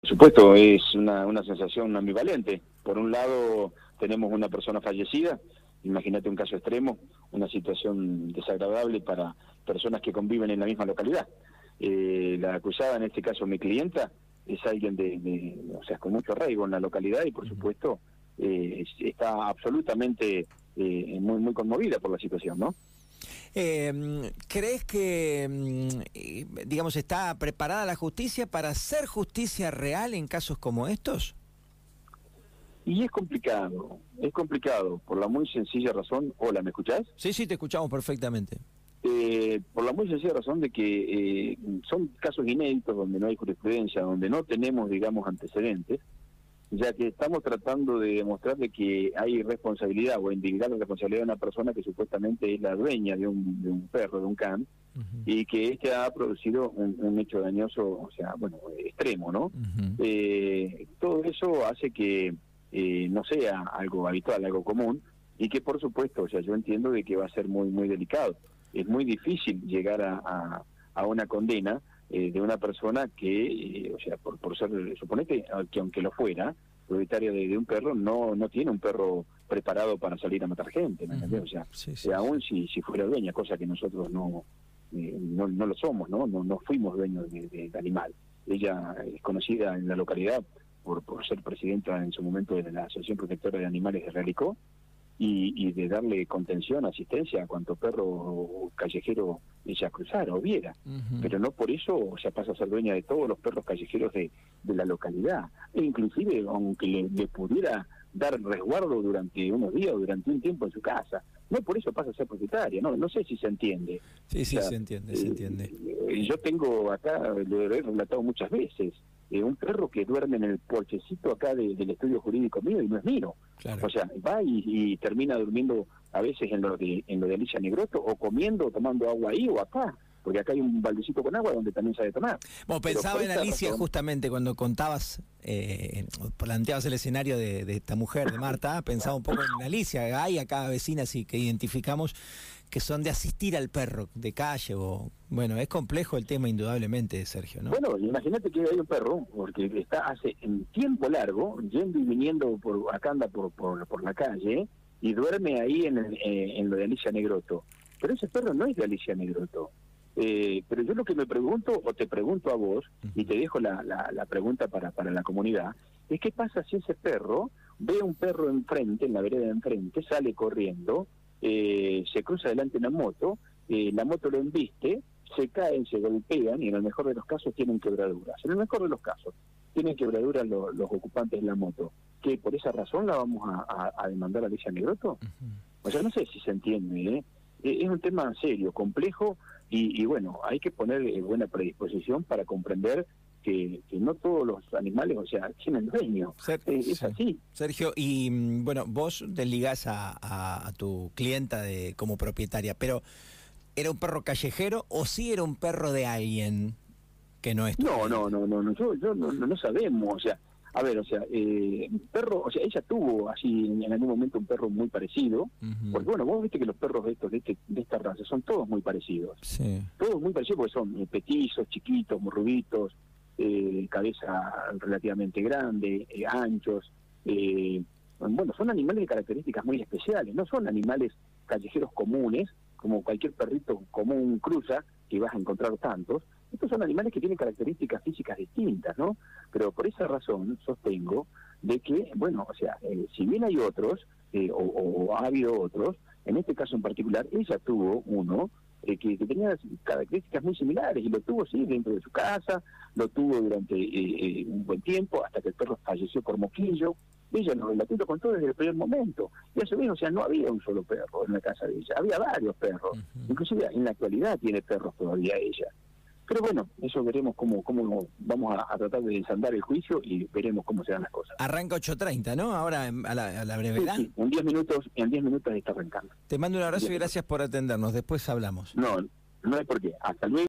Por supuesto, es una, una sensación ambivalente. Por un lado, tenemos una persona fallecida, imagínate un caso extremo, una situación desagradable para personas que conviven en la misma localidad. Eh, la acusada, en este caso mi clienta, es alguien de, o sea, con mucho arraigo en la localidad y por supuesto eh, está absolutamente eh, muy, muy conmovida por la situación, ¿no? Eh, ¿Crees que, mm, digamos, está preparada la justicia para hacer justicia real en casos como estos? Y es complicado, es complicado, por la muy sencilla razón. Hola, ¿me escuchás? Sí, sí, te escuchamos perfectamente. Eh, por la muy sencilla razón de que eh, son casos inéditos donde no hay jurisprudencia, donde no tenemos, digamos, antecedentes, ya que estamos tratando de demostrar de que hay responsabilidad o indicar la responsabilidad de una persona que supuestamente es la dueña de un, de un perro, de un can, y que este ha producido un, hecho dañoso, o sea, bueno, extremo, ¿no? eh, todo eso hace que eh, no sea algo habitual, algo común, y que por supuesto, o sea, yo entiendo de que va a ser muy, muy delicado. Es muy difícil llegar a, a, una condena eh, de una persona que, eh, o sea, por, por ser, suponete que aunque lo fuera, propietario de, un perro, no no tiene un perro preparado para salir a matar gente, ¿me O sea, aún si, si fuera dueña, cosa que nosotros no, no, no, lo somos, ¿no? No, no fuimos dueños de, de, animal. Ella es conocida en la localidad por, por ser presidenta en su momento de la Asociación Protectora de Animales de Realicó y, y de darle contención, asistencia a cuanto perro callejero ella cruzara o viera. Pero no por eso sea, pasa a ser dueña de todos los perros callejeros de, de la localidad. E inclusive, aunque le, pudiera dar resguardo durante unos días o durante un tiempo en su casa, no por eso pasa a ser propietaria, no, no sé si se entiende. Sí, sí, se entiende, se entiende. Eh, yo tengo acá, lo he relatado muchas veces, eh, un perro que duerme en el porchecito acá del estudio jurídico mío y no es mío. O sea, va y, termina durmiendo a veces en lo de en lo de Alicia Negroto o comiendo o tomando agua ahí o acá. Porque acá hay un baldecito con agua donde también sabe tomar. Bueno, pensaba en Alicia justamente cuando contabas, eh, planteabas el escenario de, de, esta mujer, de Marta, pensaba un poco en Alicia. Hay acá vecinas y que identificamos que son de asistir al perro de calle o bueno es complejo el tema indudablemente Sergio no bueno imagínate que hay un perro porque está hace en tiempo largo yendo y viniendo por acá anda por por, la calle y duerme ahí en, eh, en lo de Alicia Negroto. Pero ese perro no es de Alicia Negroto. Eh, pero yo lo que me pregunto o te pregunto a vos y te dejo la, la, la pregunta para para la comunidad es qué pasa si ese perro ve un perro enfrente en la vereda de enfrente sale corriendo eh, se cruza delante una moto, eh, la moto lo embiste, se caen, se golpean y en el mejor de los casos tienen quebraduras. En el mejor de los casos tienen quebraduras los ocupantes de la moto. ¿Que por esa razón la vamos a, demandar a Alicia Negroto? O sea, no sé si se entiende. ¿eh? ¿eh? Es un tema serio, complejo y, y bueno, hay que poner buena predisposición para comprender que, no todos los animales, o sea, tienen dueño. es así. Sergio, y mm, bueno, vos desligás a, a, tu clienta de como propietaria, pero ¿era un perro callejero o sí era un perro de alguien que no es No, no, no, no, no, yo, yo no, no, sabemos, o sea, a ver, o sea, eh, perro, o sea, ella tuvo así en, algún momento un perro muy parecido, porque bueno, vos viste que los perros de estos de, este, de esta raza son todos muy parecidos, sí. todos muy parecidos porque son petizos, chiquitos, muy rubitos, eh, cabeza relativamente grande, eh, anchos. Eh, bueno, son animales de características muy especiales, no son animales callejeros comunes, como cualquier perrito común cruza, que vas a encontrar tantos. Estos son animales que tienen características físicas distintas, ¿no? Pero por esa razón sostengo de que, bueno, o sea, si bien hay otros, o, o, ha habido otros, en este caso en particular, ella tuvo uno eh, que, tenía características muy similares y lo tuvo, sí, dentro de su casa, lo tuvo durante eh, eh, un buen tiempo, hasta que el perro falleció por moquillo. Ella nos relató con contó desde el primer momento. Y a su vez, o sea, no había un solo perro en la casa de ella, había varios perros. Inclusive en la actualidad tiene perros todavía ella. Pero bueno, eso veremos cómo, cómo vamos a, tratar de desandar el juicio y veremos cómo se dan las cosas. Arranca 8.30, ¿no? Ahora a la, a la brevedad. Sí, en 10 minutos, en 10 minutos está arrancando. Te mando un abrazo y gracias por atendernos. Después hablamos. No, no hay por qué. Hasta luego.